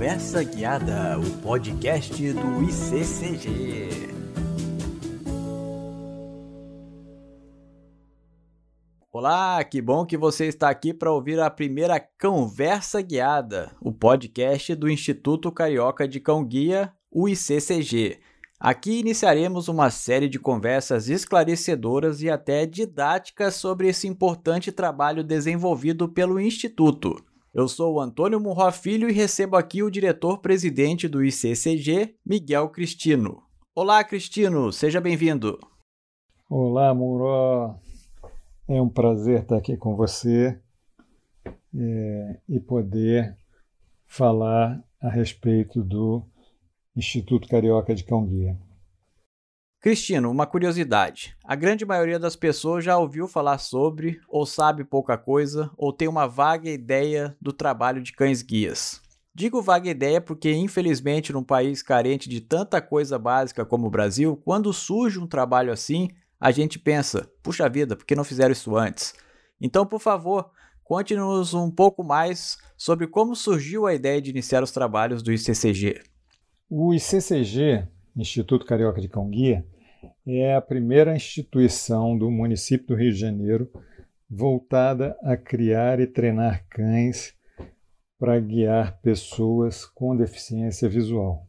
Conversa Guiada, o podcast do ICCG. Olá, que bom que você está aqui para ouvir a primeira Conversa Guiada, o podcast do Instituto Carioca de Cão Guia, o ICCG. Aqui iniciaremos uma série de conversas esclarecedoras e até didáticas sobre esse importante trabalho desenvolvido pelo Instituto. Eu sou o Antônio Murró Filho e recebo aqui o diretor-presidente do ICCG, Miguel Cristino. Olá, Cristino, seja bem-vindo. Olá, Murró. É um prazer estar aqui com você é, e poder falar a respeito do Instituto Carioca de Cão Guia. Cristino, uma curiosidade. A grande maioria das pessoas já ouviu falar sobre, ou sabe pouca coisa, ou tem uma vaga ideia do trabalho de cães guias. Digo vaga ideia porque, infelizmente, num país carente de tanta coisa básica como o Brasil, quando surge um trabalho assim, a gente pensa: puxa vida, por que não fizeram isso antes? Então, por favor, conte-nos um pouco mais sobre como surgiu a ideia de iniciar os trabalhos do ICCG. O ICCG Instituto Carioca de Cão Guia, é a primeira instituição do município do Rio de Janeiro voltada a criar e treinar cães para guiar pessoas com deficiência visual.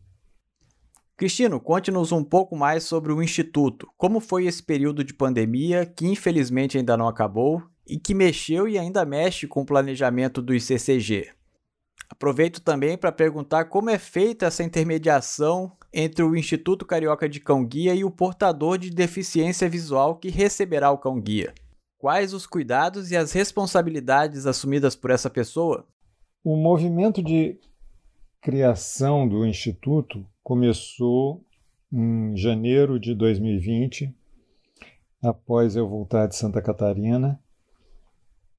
Cristino, conte-nos um pouco mais sobre o Instituto. Como foi esse período de pandemia, que infelizmente ainda não acabou, e que mexeu e ainda mexe com o planejamento do ICCG? Aproveito também para perguntar como é feita essa intermediação entre o Instituto Carioca de Cão Guia e o portador de deficiência visual que receberá o cão guia. Quais os cuidados e as responsabilidades assumidas por essa pessoa? O movimento de criação do Instituto começou em janeiro de 2020, após eu voltar de Santa Catarina,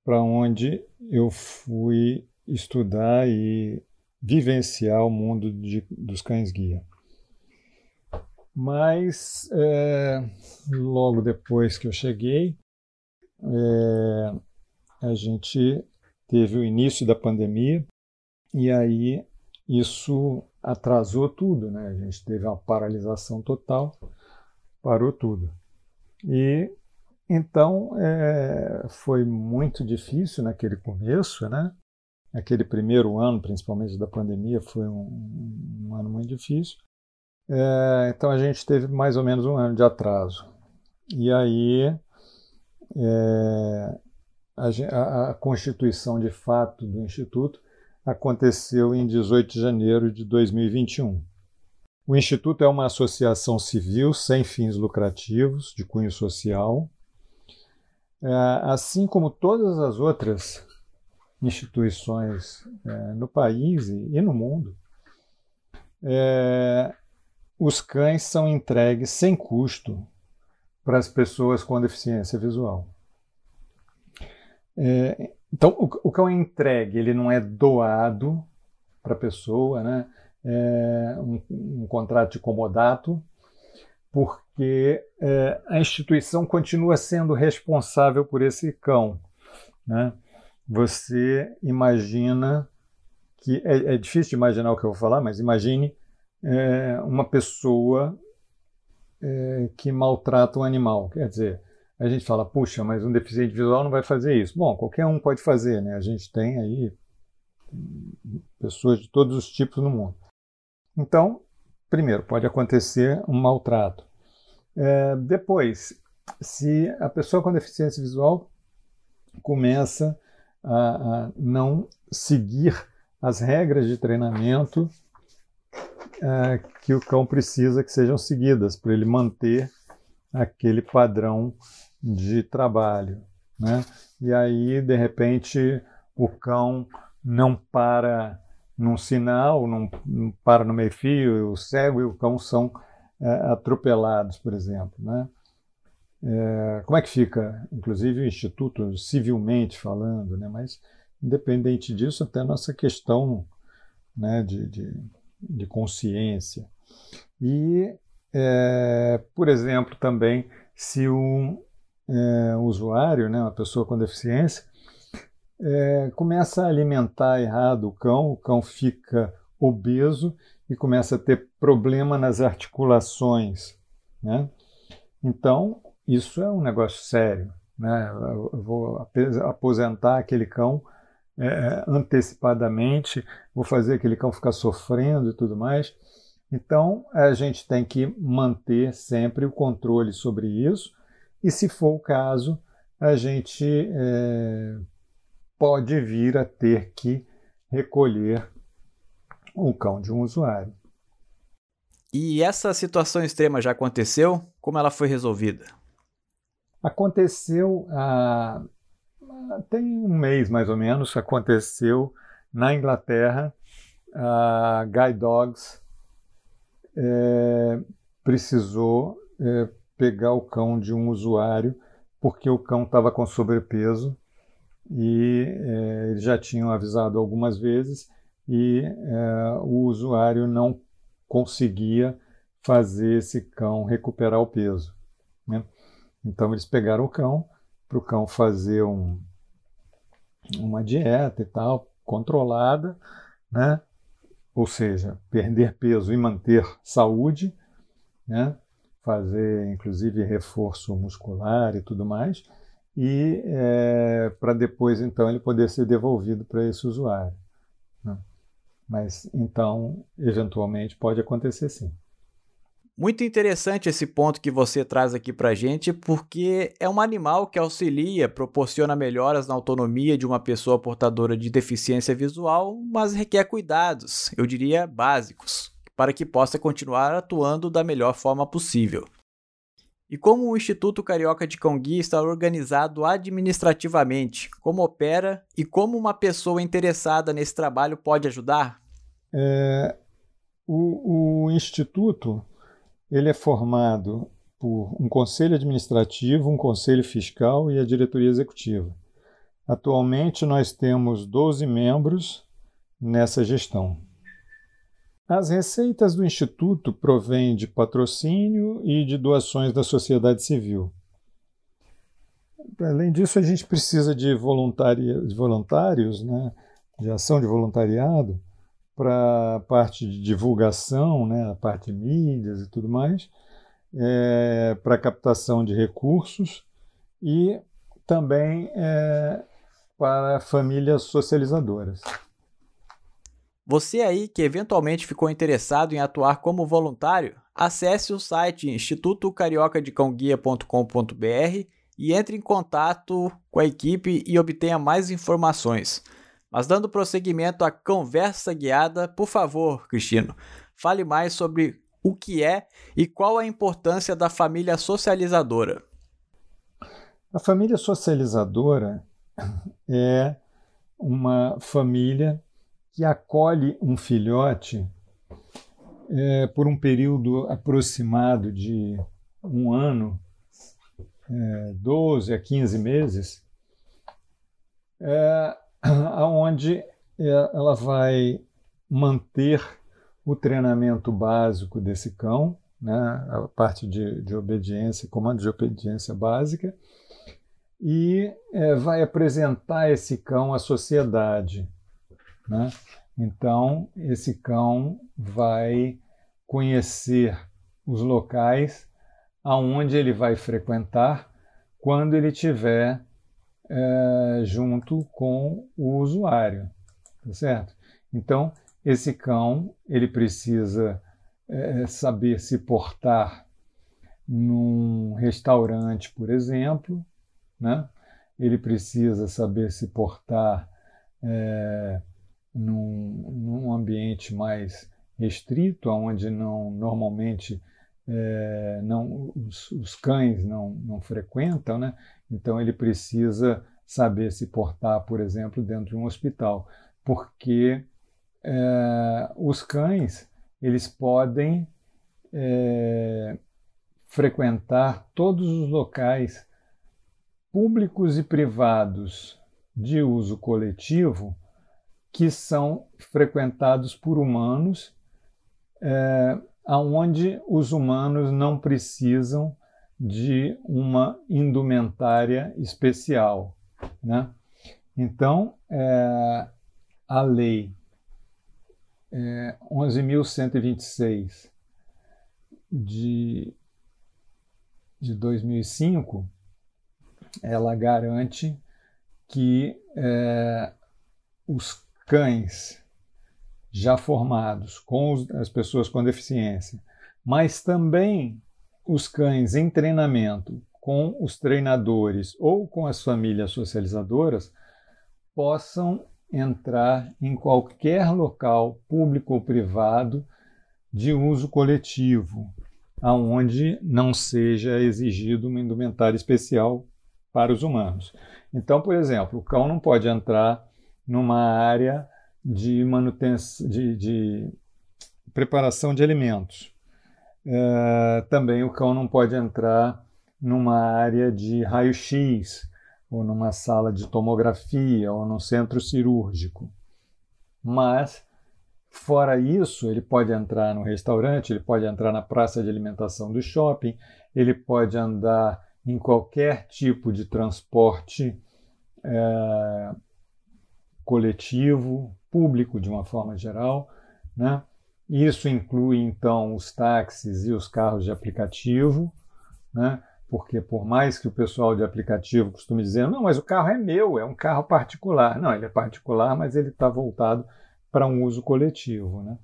para onde eu fui estudar e vivenciar o mundo de, dos cães-guia. Mas é, logo depois que eu cheguei, é, a gente teve o início da pandemia e aí isso atrasou tudo, né? A gente teve uma paralisação total, parou tudo. E então é, foi muito difícil naquele começo, né? Aquele primeiro ano, principalmente da pandemia, foi um, um ano muito difícil. É, então a gente teve mais ou menos um ano de atraso. E aí é, a, a, constituição de fato do Instituto aconteceu em 18 de janeiro de 2021. O Instituto é uma associação civil sem fins lucrativos, de cunho social, é, assim como todas as outras instituições é, no país e, e no mundo. É, os cães são entregues sem custo para as pessoas com deficiência visual. É, então, o, o, cão é entregue, ele não é doado para a pessoa, né? É um, um, contrato de comodato, porque é, a instituição continua sendo responsável por esse cão. Né? Você imagina que. É, é difícil imaginar o que eu vou falar, mas imagine é, uma pessoa é, que maltrata um animal. Quer dizer, a gente fala, puxa, mas um deficiente visual não vai fazer isso. Bom, qualquer um pode fazer, né? A gente tem aí pessoas de todos os tipos no mundo. Então, primeiro, pode acontecer um maltrato. É, depois, se a pessoa com deficiência visual começa a, a não seguir as regras de treinamento é, que o cão precisa que sejam seguidas para ele manter aquele padrão de trabalho. Né? E aí, de repente, o cão não para num sinal, não, não para no meio-fio, o cego e o cão são é, atropelados, por exemplo. Né? É, como é que fica, inclusive, o Instituto, civilmente falando, né? mas, independente disso, até a nossa questão né, de, de de consciência. E, é, por exemplo, também, se um é, usuário, né, uma pessoa com deficiência, é, começa a alimentar errado o cão, o cão fica obeso e começa a ter problema nas articulações. Né? Então, isso é um negócio sério. Né? Eu vou aposentar aquele cão é, antecipadamente, vou fazer aquele cão ficar sofrendo e tudo mais. Então, a gente tem que manter sempre o controle sobre isso, e se for o caso, a gente é, pode vir a ter que recolher o cão de um usuário. E essa situação extrema já aconteceu? Como ela foi resolvida? Aconteceu há tem um mês mais ou menos, aconteceu na Inglaterra. A Guide Dogs é, precisou é, pegar o cão de um usuário porque o cão estava com sobrepeso e é, eles já tinham avisado algumas vezes e é, o usuário não conseguia fazer esse cão recuperar o peso. Né? Então eles pegaram o cão para o cão fazer um, uma dieta e tal, controlada, né? ou seja, perder peso e manter saúde, né? fazer inclusive reforço muscular e tudo mais, e é, para depois então ele poder ser devolvido para esse usuário. Né? Mas então, eventualmente, pode acontecer sim. Muito interessante esse ponto que você traz aqui para gente, porque é um animal que auxilia, proporciona melhoras na autonomia de uma pessoa portadora de deficiência visual, mas requer cuidados, eu diria básicos, para que possa continuar atuando da melhor forma possível. E como o Instituto Carioca de Cão Guia está organizado administrativamente, como opera e como uma pessoa interessada nesse trabalho pode ajudar? É, o, o Instituto ele é formado por um conselho administrativo, um conselho fiscal e a diretoria executiva. Atualmente nós temos 12 membros nessa gestão. As receitas do Instituto provêm de patrocínio e de doações da sociedade civil. Além disso, a gente precisa de, de voluntários, né, de ação de voluntariado, para a parte de divulgação, né, a parte de mídias e tudo mais, é, para captação de recursos e também é, para famílias socializadoras. Você aí que eventualmente ficou interessado em atuar como voluntário, acesse o site institutocariocadecãoguia.com.br e entre em contato com a equipe e obtenha mais informações. Mas dando prosseguimento à conversa guiada, por favor, Cristino, fale mais sobre o que é e qual a importância da família socializadora. A família socializadora é uma família que acolhe um filhote é, por um período aproximado de um ano, é, 12 a 15 meses, é, aonde é, ela vai manter o treinamento básico desse cão, né, a parte de, de obediência, comando de obediência básica, e é, vai apresentar esse cão à sociedade. Né? Então, esse cão vai conhecer os locais aonde ele vai frequentar quando ele tiver é, junto com o usuário, tá certo? Então, esse cão ele precisa é, saber se portar num restaurante, por exemplo, né? Ele precisa saber se portar é, num, num ambiente mais restrito, onde não normalmente é, não, os, os, cães não, não frequentam, né? então ele precisa saber se portar, por exemplo, dentro de um hospital, porque é, os cães eles podem é, frequentar todos os locais públicos e privados de uso coletivo que são frequentados por humanos é, aonde os humanos não precisam de uma indumentária especial. Né? Então, é, a lei é, 11.126 de, de 2005, ela garante que é, os cães já formados com os, as pessoas com deficiência, mas também os cães em treinamento com os treinadores ou com as famílias socializadoras possam entrar em qualquer local, público ou privado, de uso coletivo, aonde não seja exigido uma indumentária especial para os humanos. Então, por exemplo, o cão não pode entrar numa área de manutenção, de, de preparação de alimentos. É, também o cão não pode entrar numa área de raio-x, ou numa sala de tomografia, ou num centro cirúrgico. Mas, fora isso, ele pode entrar no restaurante, ele pode entrar na praça de alimentação do shopping, ele pode andar em qualquer tipo de transporte é, coletivo, público de uma forma geral. Né? Isso inclui, então, os táxis e os carros de aplicativo. Né? porque por mais que o pessoal de aplicativo costume dizer, não, mas o carro é meu, é um carro particular. Não, ele é particular, mas ele está voltado para um uso coletivo. Né?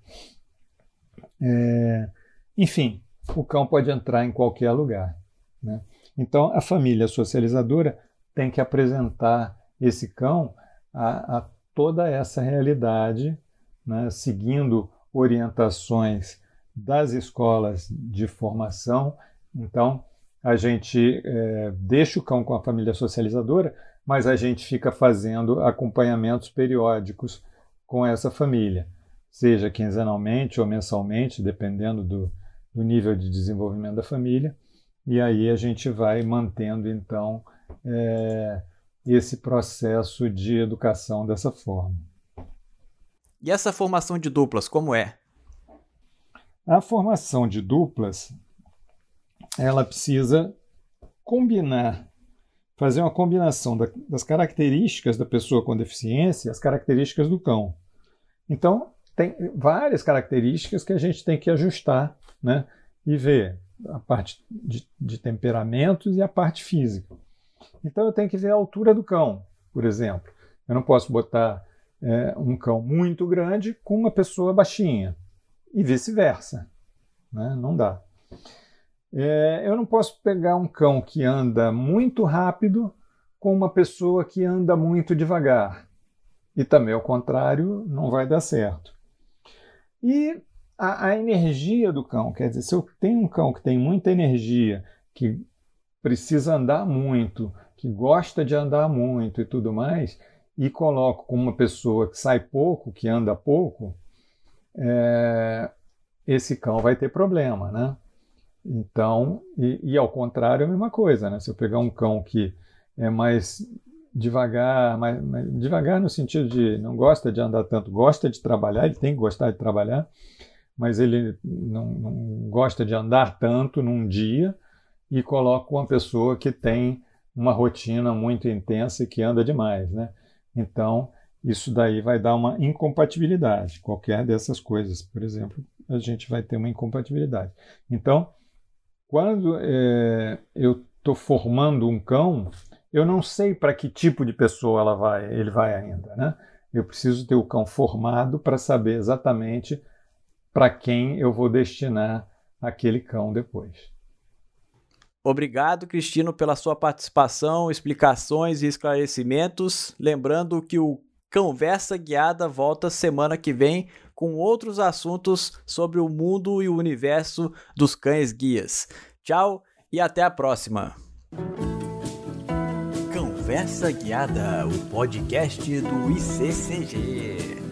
É, enfim, o cão pode entrar em qualquer lugar. Né? Então, a família socializadora tem que apresentar esse cão a, a toda essa realidade, né? seguindo orientações das escolas de formação. Então, a gente é, deixa o cão com a família socializadora, mas a gente fica fazendo acompanhamentos periódicos com essa família, seja quinzenalmente ou mensalmente, dependendo do, do nível de desenvolvimento da família. E aí a gente vai mantendo, então, é, esse processo de educação dessa forma. E essa formação de duplas, como é? A formação de duplas ela precisa combinar, fazer uma combinação da, das características da pessoa com deficiência e as características do cão. Então, tem várias características que a gente tem que ajustar né, e ver a parte de, de temperamentos e a parte física. Então, eu tenho que ver a altura do cão, por exemplo. Eu não posso botar é, um cão muito grande com uma pessoa baixinha e vice-versa. Né? Não dá. É, eu não posso pegar um cão que anda muito rápido com uma pessoa que anda muito devagar. E também ao contrário, não vai dar certo. E a, a, energia do cão, quer dizer, se eu tenho um cão que tem muita energia, que precisa andar muito, que gosta de andar muito e tudo mais, e coloco com uma pessoa que sai pouco, que anda pouco, é, esse cão vai ter problema, né? Então, e, e, ao contrário, é a mesma coisa, né? Se eu pegar um cão que é mais devagar, mais, mais, devagar no sentido de não gosta de andar tanto, gosta de trabalhar, ele tem que gostar de trabalhar, mas ele não, não gosta de andar tanto num dia, e coloco uma pessoa que tem uma rotina muito intensa e que anda demais, né? Então, isso daí vai dar uma incompatibilidade. Qualquer dessas coisas, por exemplo, a gente vai ter uma incompatibilidade. Então, quando é, eu estou formando um cão, eu não sei para que tipo de pessoa ela vai, ele vai ainda, né? Eu preciso ter o cão formado para saber exatamente para quem eu vou destinar aquele cão depois. Obrigado, Cristino, pela sua participação, explicações e esclarecimentos. Lembrando que o Conversa Guiada volta semana que vem com outros assuntos sobre o mundo e o universo dos cães guias. Tchau e até a próxima. Conversa Guiada, o podcast do ICCG.